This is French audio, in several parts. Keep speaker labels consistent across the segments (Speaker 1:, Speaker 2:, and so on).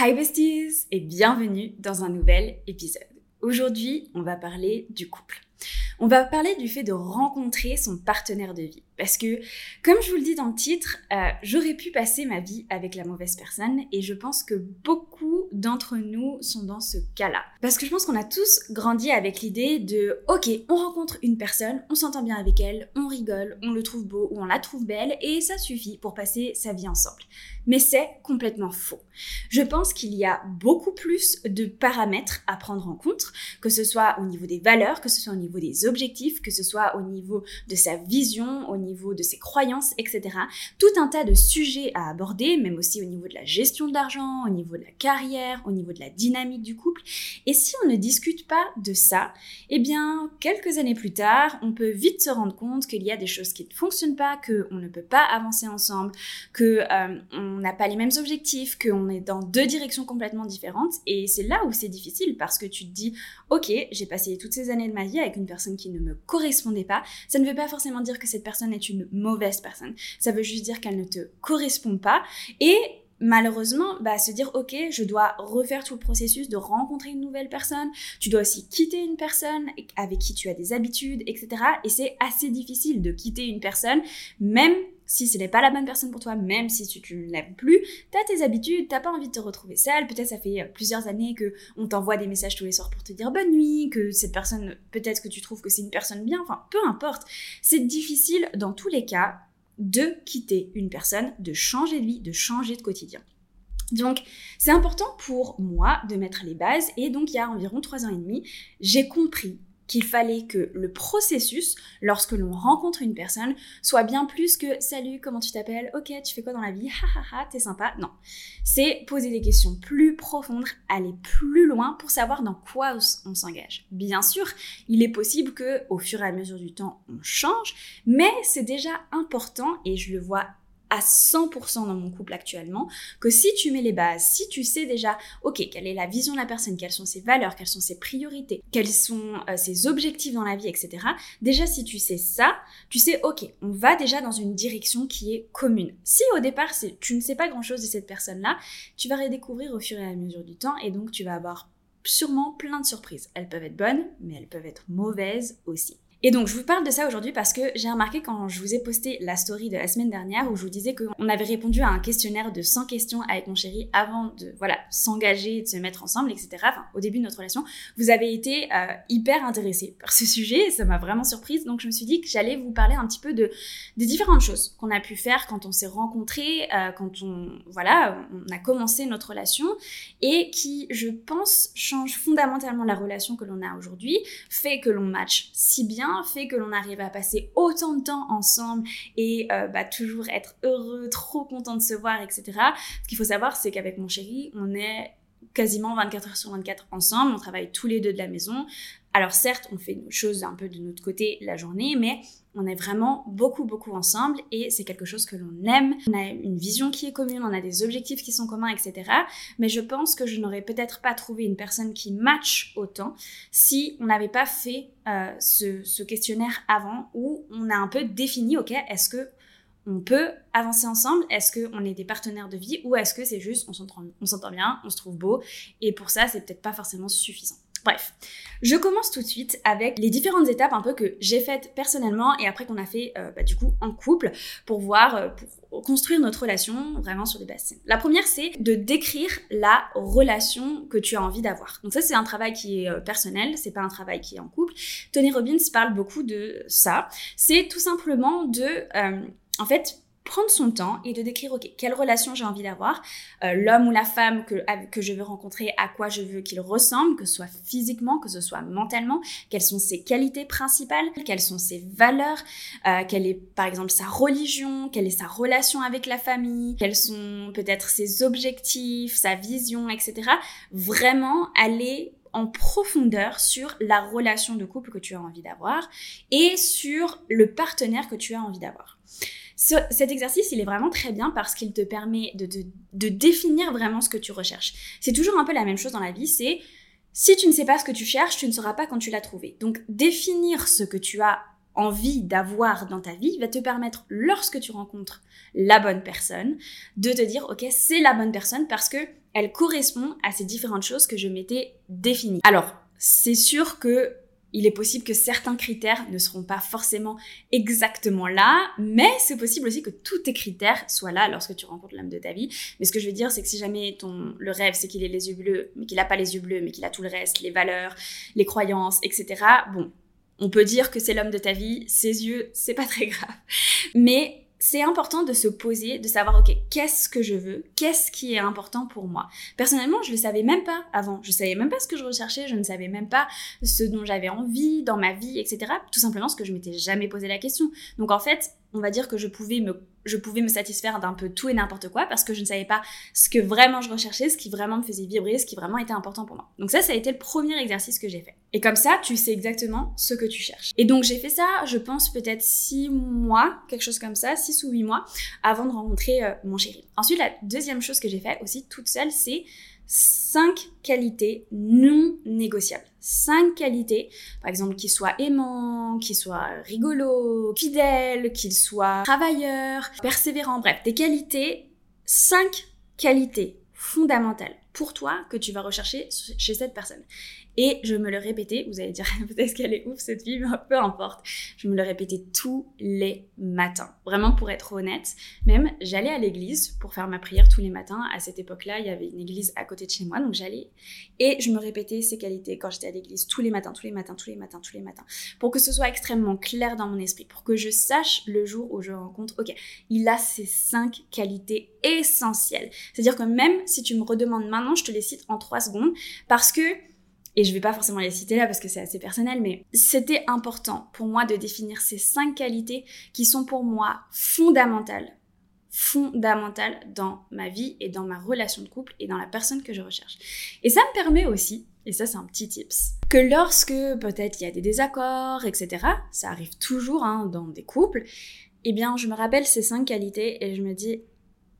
Speaker 1: Hi besties et bienvenue dans un nouvel épisode. Aujourd'hui, on va parler du couple. On va parler du fait de rencontrer son partenaire de vie. Parce que, comme je vous le dis dans le titre, euh, j'aurais pu passer ma vie avec la mauvaise personne et je pense que beaucoup d'entre nous sont dans ce cas-là. Parce que je pense qu'on a tous grandi avec l'idée de, ok, on rencontre une personne, on s'entend bien avec elle, on rigole, on le trouve beau ou on la trouve belle et ça suffit pour passer sa vie ensemble. Mais c'est complètement faux. Je pense qu'il y a beaucoup plus de paramètres à prendre en compte, que ce soit au niveau des valeurs, que ce soit au niveau des objectifs, que ce soit au niveau de sa vision, au niveau de ses croyances, etc. Tout un tas de sujets à aborder, même aussi au niveau de la gestion de l'argent, au niveau de la carrière, au niveau de la dynamique du couple. Et si on ne discute pas de ça, eh bien, quelques années plus tard, on peut vite se rendre compte qu'il y a des choses qui ne fonctionnent pas, qu'on ne peut pas avancer ensemble, que euh, on n'a pas les mêmes objectifs, qu'on est dans deux directions complètement différentes. Et c'est là où c'est difficile parce que tu te dis, ok, j'ai passé toutes ces années de ma vie avec une personne qui ne me correspondait pas. Ça ne veut pas forcément dire que cette personne est une mauvaise personne. Ça veut juste dire qu'elle ne te correspond pas. Et malheureusement, bah, se dire, ok, je dois refaire tout le processus de rencontrer une nouvelle personne, tu dois aussi quitter une personne avec qui tu as des habitudes, etc. Et c'est assez difficile de quitter une personne, même si ce n'est pas la bonne personne pour toi, même si tu, ne l'aimes plus, t'as tes habitudes, t'as pas envie de te retrouver seule, peut-être ça fait euh, plusieurs années que on t'envoie des messages tous les soirs pour te dire bonne nuit, que cette personne, peut-être que tu trouves que c'est une personne bien, enfin peu importe. C'est difficile dans tous les cas de quitter une personne, de changer de vie, de changer de quotidien. Donc, c'est important pour moi de mettre les bases et donc il y a environ trois ans et demi, j'ai compris qu'il fallait que le processus, lorsque l'on rencontre une personne, soit bien plus que salut, comment tu t'appelles, ok, tu fais quoi dans la vie, ha t'es sympa. Non. C'est poser des questions plus profondes, aller plus loin pour savoir dans quoi on s'engage. Bien sûr, il est possible que, au fur et à mesure du temps, on change, mais c'est déjà important et je le vois à 100% dans mon couple actuellement, que si tu mets les bases, si tu sais déjà, ok, quelle est la vision de la personne, quelles sont ses valeurs, quelles sont ses priorités, quels sont euh, ses objectifs dans la vie, etc. Déjà, si tu sais ça, tu sais, ok, on va déjà dans une direction qui est commune. Si au départ, tu ne sais pas grand-chose de cette personne-là, tu vas redécouvrir au fur et à mesure du temps et donc tu vas avoir sûrement plein de surprises. Elles peuvent être bonnes, mais elles peuvent être mauvaises aussi. Et donc, je vous parle de ça aujourd'hui parce que j'ai remarqué quand je vous ai posté la story de la semaine dernière où je vous disais qu'on avait répondu à un questionnaire de 100 questions avec mon chéri avant de, voilà, s'engager, de se mettre ensemble, etc. Enfin, au début de notre relation, vous avez été euh, hyper intéressé par ce sujet et ça m'a vraiment surprise. Donc, je me suis dit que j'allais vous parler un petit peu de, des différentes choses qu'on a pu faire quand on s'est rencontrés, euh, quand on, voilà, on a commencé notre relation et qui, je pense, change fondamentalement la relation que l'on a aujourd'hui, fait que l'on match si bien fait que l'on arrive à passer autant de temps ensemble et euh, bah, toujours être heureux, trop content de se voir, etc. Ce qu'il faut savoir, c'est qu'avec mon chéri, on est quasiment 24 heures sur 24 ensemble, on travaille tous les deux de la maison. Alors certes, on fait nos choses un peu de notre côté la journée, mais on est vraiment beaucoup, beaucoup ensemble et c'est quelque chose que l'on aime. On a une vision qui est commune, on a des objectifs qui sont communs, etc. Mais je pense que je n'aurais peut-être pas trouvé une personne qui match autant si on n'avait pas fait euh, ce, questionnaire avant où on a un peu défini, ok, est-ce que on peut avancer ensemble? Est-ce qu'on est des partenaires de vie? Ou est-ce que c'est juste on s'entend bien, on se trouve beau et pour ça c'est peut-être pas forcément suffisant? Bref, je commence tout de suite avec les différentes étapes un peu que j'ai faites personnellement et après qu'on a fait euh, bah, du coup en couple pour voir, euh, pour construire notre relation vraiment sur des bases La première, c'est de décrire la relation que tu as envie d'avoir. Donc ça, c'est un travail qui est euh, personnel, c'est pas un travail qui est en couple. Tony Robbins parle beaucoup de ça. C'est tout simplement de en fait, prendre son temps et de décrire, ok, quelle relation j'ai envie d'avoir, euh, l'homme ou la femme que, que je veux rencontrer, à quoi je veux qu'il ressemble, que ce soit physiquement, que ce soit mentalement, quelles sont ses qualités principales, quelles sont ses valeurs, euh, quelle est par exemple sa religion, quelle est sa relation avec la famille, quels sont peut-être ses objectifs, sa vision, etc. Vraiment aller en profondeur sur la relation de couple que tu as envie d'avoir et sur le partenaire que tu as envie d'avoir cet exercice, il est vraiment très bien parce qu'il te permet de, définir vraiment ce que tu recherches. C'est toujours un peu la même chose dans la vie, c'est si tu ne sais pas ce que tu cherches, tu ne sauras pas quand tu l'as trouvé. Donc définir ce que tu as envie d'avoir dans ta vie va te permettre, lorsque tu rencontres la bonne personne, de te dire, ok, c'est la bonne personne parce que elle correspond à ces différentes choses que je m'étais définies. Alors, c'est sûr que il est possible que certains critères ne seront pas forcément exactement là, mais c'est possible aussi que tous tes critères soient là lorsque tu rencontres l'homme de ta vie. Mais ce que je veux dire, c'est que si jamais ton le rêve, c'est qu'il ait les yeux bleus, mais qu'il n'a pas les yeux bleus, mais qu'il a tout le reste, les valeurs, les croyances, etc. Bon, on peut dire que c'est l'homme de ta vie, ses yeux, c'est pas très grave. Mais c'est important de se poser, de savoir, ok, qu'est-ce que je veux, qu'est-ce qui est important pour moi? Personnellement, je le savais même pas avant. Je savais même pas ce que je recherchais, je ne savais même pas ce dont j'avais envie dans ma vie, etc. Tout simplement parce que je m'étais jamais posé la question. Donc en fait, on va dire que je pouvais me, je pouvais me satisfaire d'un peu tout et n'importe quoi parce que je ne savais pas ce que vraiment je recherchais, ce qui vraiment me faisait vibrer, ce qui vraiment était important pour moi. Donc ça, ça a été le premier exercice que j'ai fait. Et comme ça, tu sais exactement ce que tu cherches. Et donc j'ai fait ça, je pense peut-être six mois, quelque chose comme ça, six ou huit mois, avant de rencontrer euh, mon chéri. Ensuite, la deuxième chose que j'ai fait aussi toute seule, c'est cinq qualités non négociables. Cinq qualités, par exemple, qu'il soit aimant, qu'il soit rigolo, fidèle, qu'il soit travailleur, persévérant, bref, des qualités, cinq qualités fondamentales pour toi que tu vas rechercher chez cette personne. Et je me le répétais, vous allez dire peut-être qu'elle est ouf cette fille, mais peu importe. Je me le répétais tous les matins. Vraiment pour être honnête, même j'allais à l'église pour faire ma prière tous les matins. À cette époque-là, il y avait une église à côté de chez moi, donc j'allais et je me répétais ces qualités quand j'étais à l'église tous les matins, tous les matins, tous les matins, tous les matins, pour que ce soit extrêmement clair dans mon esprit, pour que je sache le jour où je rencontre, ok, il a ces cinq qualités essentielles. C'est-à-dire que même si tu me redemandes maintenant, je te les cite en trois secondes parce que et je vais pas forcément les citer là parce que c'est assez personnel, mais c'était important pour moi de définir ces cinq qualités qui sont pour moi fondamentales, fondamentales dans ma vie et dans ma relation de couple et dans la personne que je recherche. Et ça me permet aussi, et ça c'est un petit tips, que lorsque peut-être il y a des désaccords, etc., ça arrive toujours hein, dans des couples, eh bien je me rappelle ces cinq qualités et je me dis,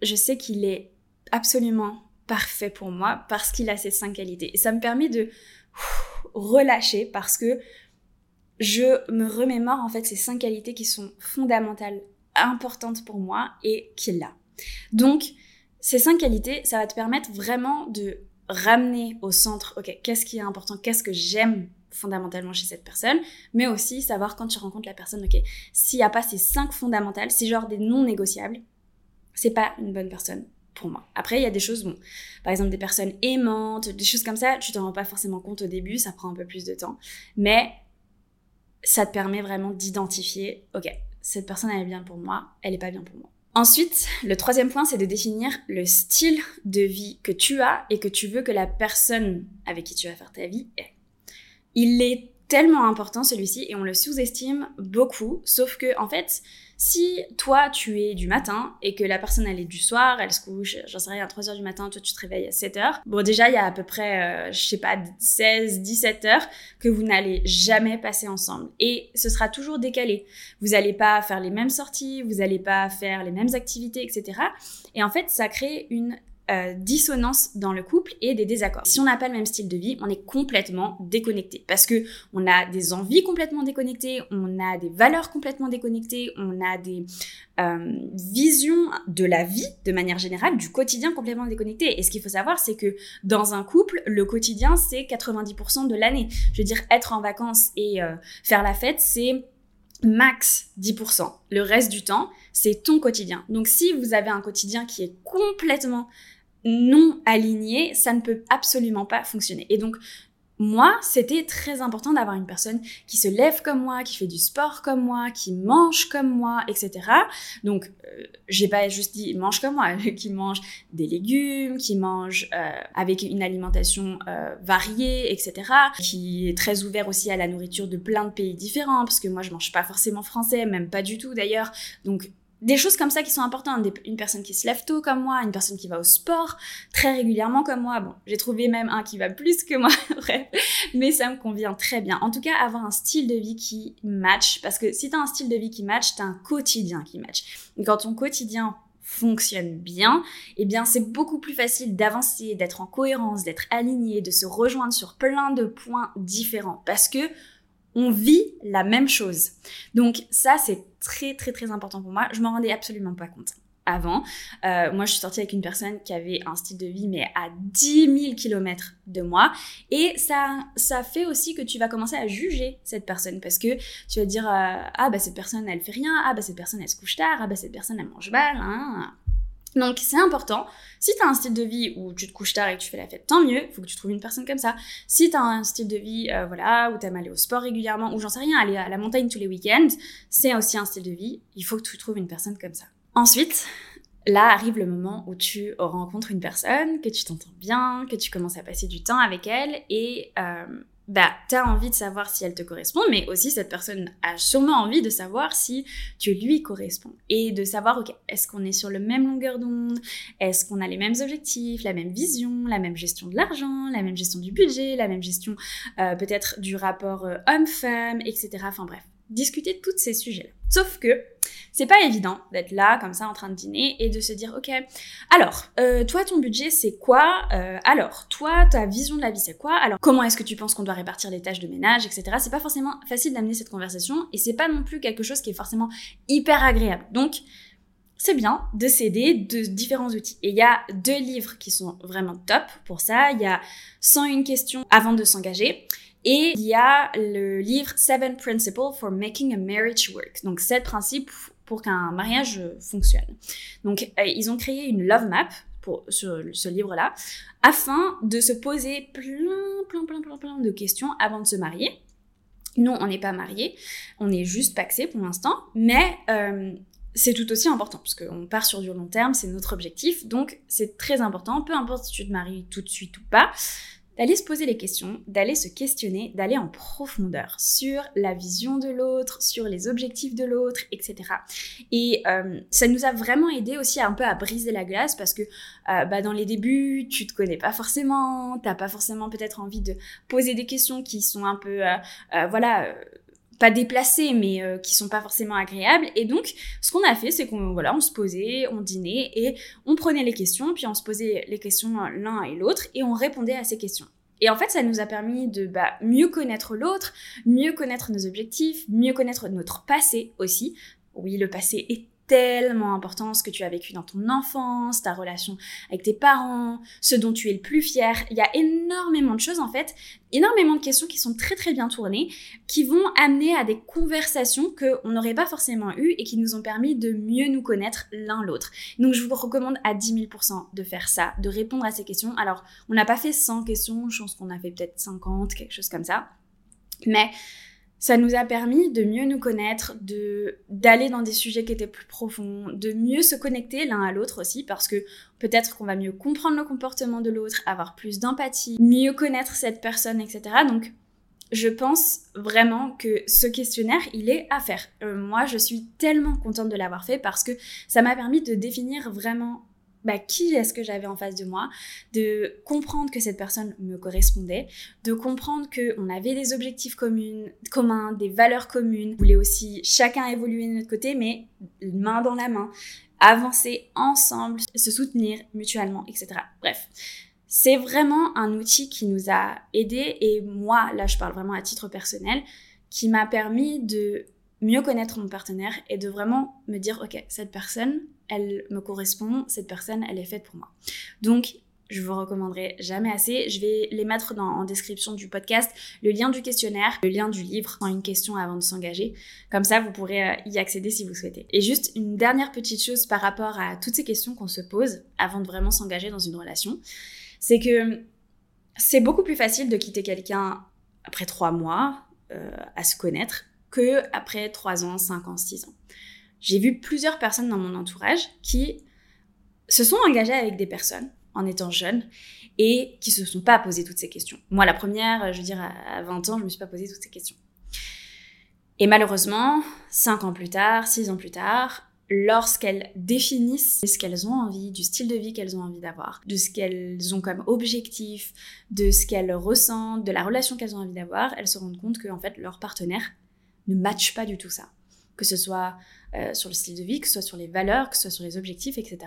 Speaker 1: je sais qu'il est absolument parfait pour moi parce qu'il a ces cinq qualités. Et ça me permet de relâcher parce que je me remémore en fait ces cinq qualités qui sont fondamentales, importantes pour moi et qu'il a. Donc, ces cinq qualités, ça va te permettre vraiment de ramener au centre, ok, qu'est-ce qui est important, qu'est-ce que j'aime fondamentalement chez cette personne, mais aussi savoir quand tu rencontres la personne, ok, s'il n'y a pas ces cinq fondamentales, c'est genre des non négociables, c'est pas une bonne personne Après, il y a des choses, bon, par exemple des personnes aimantes, des choses comme ça, tu t'en rends pas forcément compte au début, ça prend un peu plus de temps, mais ça te permet vraiment d'identifier, ok, cette personne elle est bien pour moi, elle est pas bien pour moi. Ensuite, le troisième point, c'est de définir le style de vie que tu as et que tu veux que la personne avec qui tu vas faire ta vie ait. Il est tellement important celui-ci et on le sous-estime beaucoup, sauf que en fait, si toi, tu es du matin et que la personne, elle est du soir, elle se couche, j'en sais rien, à 3 heures du matin, toi, tu te réveilles à 7 heures. Bon, déjà, il y a à peu près, euh, je sais pas, 16, 17 heures que vous n'allez jamais passer ensemble. Et ce sera toujours décalé. Vous n'allez pas faire les mêmes sorties, vous n'allez pas faire les mêmes activités, etc. Et en fait, ça crée une euh, dissonance dans le couple et des désaccords. Si on n'a pas le même style de vie, on est complètement déconnecté parce que on a des envies complètement déconnectées, on a des valeurs complètement déconnectées, on a des euh, visions de la vie de manière générale, du quotidien complètement déconnecté. Et ce qu'il faut savoir, c'est que dans un couple, le quotidien, c'est 90% de l'année. Je veux dire, être en vacances et euh, faire la fête, c'est max 10%. Le reste du temps, c'est ton quotidien. Donc si vous avez un quotidien qui est complètement non aligné, ça ne peut absolument pas fonctionner. Et donc, moi, c'était très important d'avoir une personne qui se lève comme moi, qui fait du sport comme moi, qui mange comme moi, etc. Donc, euh, j'ai pas juste dit mange comme moi, qui mange des légumes, qui mange euh, avec une alimentation euh, variée, etc. Qui est très ouvert aussi à la nourriture de plein de pays différents, parce que moi, je mange pas forcément français, même pas du tout d'ailleurs. Donc, des choses comme ça qui sont importantes. une personne qui se lève tôt comme moi, une personne qui va au sport très régulièrement comme moi. Bon, j'ai trouvé même un qui va plus que moi, bref, mais ça me convient très bien. En tout cas, avoir un style de vie qui match, parce que si t'as un style de vie qui match, t'as un quotidien qui match. Et quand ton quotidien fonctionne bien, eh bien c'est beaucoup plus facile d'avancer, d'être en cohérence, d'être aligné, de se rejoindre sur plein de points différents, parce que on vit la même chose. Donc ça, c'est très très très important pour moi. Je m'en rendais absolument pas compte. avant. Euh, moi, je suis sortie avec une personne qui avait un style de vie, mais à 10 000 km de moi. Et ça, ça fait aussi que tu vas commencer à juger cette personne parce que tu vas dire, euh, ah bah cette personne, elle fait rien, ah bah cette personne, elle se couche tard, ah bah cette personne, elle mange mal. Hein. Donc c'est important. Si tu as un style de vie où tu te couches tard et que tu fais la fête, tant mieux, il faut que tu trouves une personne comme ça. Si tu as un style de vie euh, voilà, où tu aimes aller au sport régulièrement, ou j'en sais rien, aller à la montagne tous les week-ends, c'est aussi un style de vie, il faut que tu trouves une personne comme ça. Ensuite, là arrive le moment où tu rencontres une personne, que tu t'entends bien, que tu commences à passer du temps avec elle et euh, bah, tu as envie de savoir si elle te correspond, mais aussi cette personne a sûrement envie de savoir si tu lui corresponds. Et de savoir, ok, est-ce qu'on est sur le même longueur d'onde, est-ce qu'on a les mêmes objectifs, la même vision, la même gestion de l'argent, la même gestion du budget, la même gestion euh, peut-être du rapport euh, homme-femme, etc. Enfin bref, discuter de tous ces sujets-là. Sauf que c'est pas évident d'être là comme ça en train de dîner et de se dire ok alors euh, toi ton budget c'est quoi euh, alors toi ta vision de la vie c'est quoi alors comment est-ce que tu penses qu'on doit répartir les tâches de ménage etc c'est pas forcément facile d'amener cette conversation et c'est pas non plus quelque chose qui est forcément hyper agréable donc c'est bien de s'aider de différents outils. Et il y a deux livres qui sont vraiment top pour ça. Il y a 101 questions avant de s'engager et il y a le livre Seven Principles for Making a Marriage Work. Donc, sept principes pour qu'un mariage fonctionne. Donc, euh, ils ont créé une love map pour, ce livre-là afin de se poser plein, plein, plein, plein, plein de questions avant de se marier. Nous, on n'est pas mariés, on est juste paxés pour l'instant, mais euh, c'est tout aussi important parce qu'on part sur du long terme, c'est notre objectif, donc c'est très important, peu importe si tu te maries tout de suite ou pas, d'aller se poser les questions, d'aller se questionner, d'aller en profondeur sur la vision de l'autre, sur les objectifs de l'autre, etc. Et euh, ça nous a vraiment aidé aussi un peu à briser la glace parce que euh, bah, dans les débuts, tu te connais pas forcément, t'as pas forcément peut-être envie de poser des questions qui sont un peu, euh, voilà pas déplacés mais euh, qui sont pas forcément agréables et donc ce qu'on a fait c'est qu'on voilà on se posait on dînait et on prenait les questions puis on se posait les questions l'un et l'autre et on répondait à ces questions et en fait, ça nous a permis de bah, mieux connaître l'autre, mieux connaître nos objectifs, mieux connaître notre passé aussi. Oui, le passé est tellement important, ce que tu as vécu dans ton enfance, ta relation avec tes parents, ce dont tu es le plus fier. Il y a énormément de choses en fait, énormément de questions qui sont très très bien tournées, qui vont amener à des conversations qu'on n'aurait pas forcément eues et qui nous ont permis de mieux nous connaître l'un l'autre. Donc je vous recommande à 10 000% de faire ça, de répondre à ces questions. Alors on n'a pas fait 100 questions, je pense qu'on a fait peut-être 50, quelque chose comme ça. Mais ça nous a permis de mieux nous connaître, de d'aller dans des sujets qui étaient plus profonds, de mieux se connecter l'un à l'autre aussi parce que peut-être qu'on va mieux comprendre le comportement de l'autre, avoir plus d'empathie, mieux connaître cette personne, etc. Donc je pense vraiment que ce questionnaire, il est à faire. Euh, moi, je suis tellement contente de l'avoir fait parce que ça m'a permis de définir vraiment bah, qui est-ce que j'avais en face de moi, de comprendre que cette personne me correspondait, de comprendre qu'on avait des objectifs communs, communs, des valeurs communes, on voulait aussi chacun évoluer de notre côté, mais main dans la main, avancer ensemble, se soutenir mutuellement, etc. Bref. C'est vraiment un outil qui nous a aidés et moi, là je parle vraiment à titre personnel, qui m'a permis de mieux connaître mon partenaire et de vraiment me dire, ok, cette personne, elle me correspond, cette personne, elle est faite pour moi. Donc, je vous recommanderai jamais assez. Je vais les mettre dans, en description du podcast, le lien du questionnaire, le lien du livre, en une question avant de s'engager. Comme ça, vous pourrez euh, y accéder si vous souhaitez. Et juste une dernière petite chose par rapport à toutes ces questions qu'on se pose avant de vraiment s'engager dans une relation, c'est que c'est beaucoup plus facile de quitter quelqu'un après trois mois euh, à se connaître que après 3 ans, 5 ans, 6 ans. J'ai vu plusieurs personnes dans mon entourage qui se sont engagées avec des personnes en étant jeunes et qui se sont pas posé toutes ces questions. Moi, la première, je veux dire, à 20 ans, je me suis pas posé toutes ces questions. Et malheureusement, 5 ans plus tard, 6 ans plus tard, lorsqu'elles définissent ce qu'elles ont envie, du style de vie qu'elles ont envie d'avoir, de ce qu'elles ont comme objectif, de ce qu'elles ressentent, de la relation qu'elles ont envie d'avoir, elles se rendent compte que en fait leur partenaire ne matche pas du tout ça. que ce soit euh, sur le style de vie, que ce soit sur les valeurs, que ce soit sur les objectifs, etc.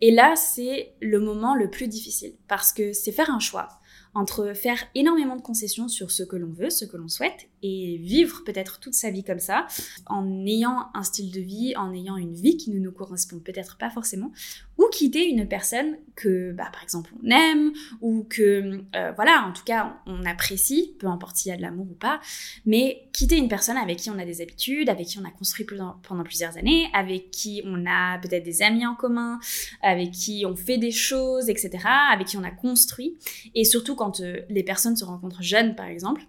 Speaker 1: Et là, c'est le moment le plus difficile parce que c'est faire un choix entre faire énormément de concessions sur ce que l'on veut, ce que l'on souhaite, et vivre peut-être toute sa vie comme ça, en ayant un style de vie, en ayant une vie qui ne nous correspond peut-être pas forcément, quitter une personne que, bah, par exemple, on aime, ou que, euh, voilà, en tout cas, on apprécie, peu importe s'il y a de l'amour ou pas, mais quitter une personne avec qui on a des habitudes, avec qui on a construit pendant plusieurs années, avec qui on a peut-être des amis en commun, avec qui on fait des choses, etc., avec qui on a construit, et surtout quand euh, les personnes se rencontrent jeunes, par exemple,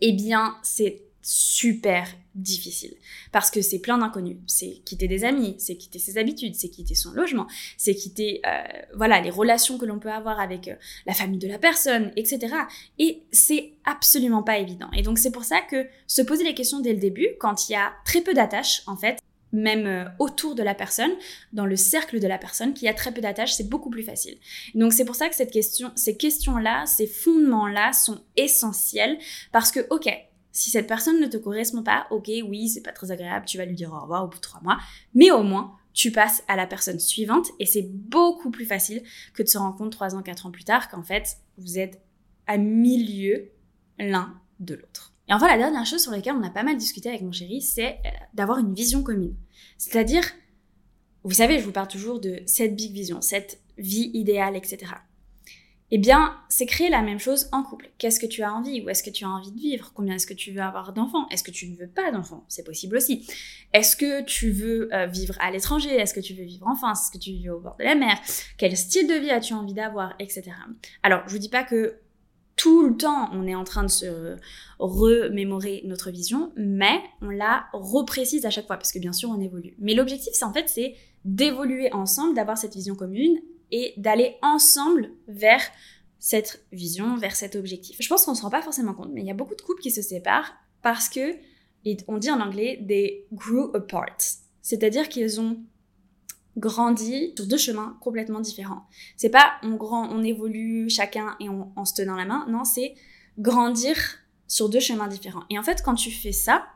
Speaker 1: eh bien, c'est super difficile parce que c'est plein d'inconnus. C'est quitter des amis, c'est quitter ses habitudes, c'est quitter son logement, c'est quitter euh, voilà les relations que l'on peut avoir avec euh, la famille de la personne, etc. Et c'est absolument pas évident. Et donc c'est pour ça que se poser les questions dès le début, quand il y a très peu d'attaches en fait, même euh, autour de la personne, dans le cercle de la personne, qui a très peu d'attaches, c'est beaucoup plus facile. Donc c'est pour ça que cette question, ces questions-là, ces fondements-là sont essentiels parce que ok, si cette personne ne te correspond pas, ok, oui, c'est pas très agréable, tu vas lui dire au revoir au bout de trois mois, mais au moins, tu passes à la personne suivante et c'est beaucoup plus facile que de se rendre compte trois ans, quatre ans plus tard qu'en fait, vous êtes à milieu l'un de l'autre. Et enfin, la dernière chose sur laquelle on a pas mal discuté avec mon chéri, c'est euh, d'avoir une vision commune. C'est-à-dire, vous savez, je vous parle toujours de cette big vision, cette vie idéale, etc eh bien, c'est créer la même chose en couple. Qu'est-ce que tu as envie? Où est-ce que tu as envie de vivre? Combien est-ce que tu veux avoir d'enfants? Est-ce que tu ne veux pas d'enfants? C'est possible aussi. Est-ce que tu veux euh, vivre à l'étranger? Est-ce que tu veux vivre en France? Est-ce que tu veux au bord de la mer? Quel style de vie as-tu envie d'avoir? Etc. Alors, je vous dis pas que tout le temps, on est en train de se remémorer notre vision, mais on la reprécise à chaque fois, parce que bien sûr, on évolue. Mais l'objectif, c'est en fait, c'est d'évoluer ensemble, d'avoir cette vision commune et d'aller ensemble vers cette vision, vers cet objectif. Je pense qu'on ne se rend pas forcément compte, mais il y a beaucoup de couples qui se séparent parce que, on dit en anglais, they grew apart. C'est-à-dire qu'ils ont grandi sur deux chemins complètement différents. C'est pas on grand, on évolue chacun et on, on se tenant la main. Non, c'est grandir sur deux chemins différents. Et en fait, quand tu fais ça,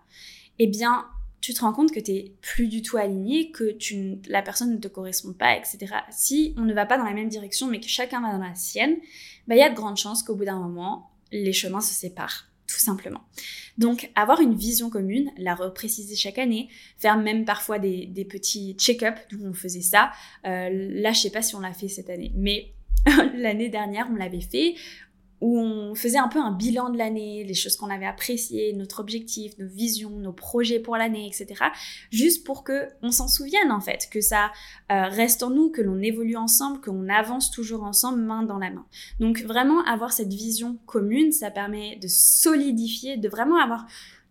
Speaker 1: eh bien, tu te rends compte que tu n'es plus du tout aligné, que la personne ne te correspond pas, etc. Si on ne va pas dans la même direction, mais que chacun va dans la sienne, bah, il y a de grandes chances qu'au bout d'un moment, les chemins se séparent, tout simplement. Donc, avoir une vision commune, la repréciser chaque année, faire même parfois des, petits check-up, d'où on faisait ça. Euh, là, je sais pas si on l'a fait cette année, mais l'année dernière, on l'avait fait où on faisait un peu un bilan de l'année, les choses qu'on avait appréciées, notre objectif, nos visions, nos projets pour l'année, etc. Juste pour que on s'en souvienne en fait, que ça euh, reste en nous, que l'on évolue ensemble, qu'on avance toujours ensemble, main dans la main. Donc vraiment avoir cette vision commune, ça permet de solidifier, de vraiment avoir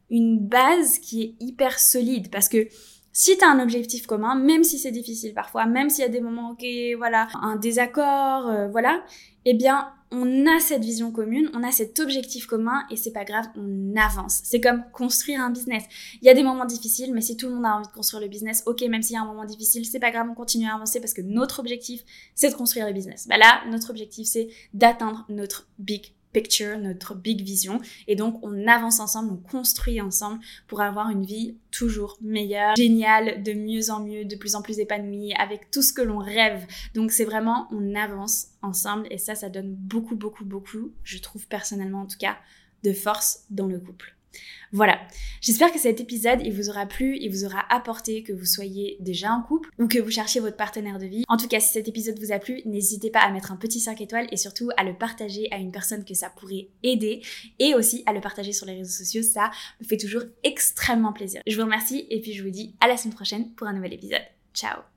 Speaker 1: une base qui est hyper solide parce que si tu as un objectif commun, même si c'est difficile parfois, même s'il y a des moments, ok, voilà, un désaccord, euh, voilà, eh bien, on a cette vision commune, on a cet objectif commun et c'est pas grave, on avance. C'est comme construire un business. Il y a des moments difficiles, mais si tout le monde a envie de construire le business, ok, même s'il y a un moment difficile, c'est pas grave, on continue à avancer parce que notre objectif, c'est de construire le business. Bah là, notre objectif, c'est d'atteindre notre big picture, notre big vision. Et donc, on avance ensemble, on construit ensemble pour avoir une vie toujours meilleure, géniale, de mieux en mieux, de plus en plus épanouie, avec tout ce que l'on rêve. Donc, c'est vraiment, on avance ensemble et ça, ça donne beaucoup, beaucoup, beaucoup, je trouve personnellement en tout cas, de force dans le couple. Voilà, j'espère que cet épisode il vous aura plu, il vous aura apporté que vous soyez déjà en couple ou que vous cherchiez votre partenaire de vie. En tout cas, si cet épisode vous a plu, n'hésitez pas à mettre un petit 5 étoiles et surtout à le partager à une personne que ça pourrait aider et aussi à le partager sur les réseaux sociaux, ça me fait toujours extrêmement plaisir. Je vous remercie et puis je vous dis à la semaine prochaine pour un nouvel épisode. Ciao